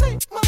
see my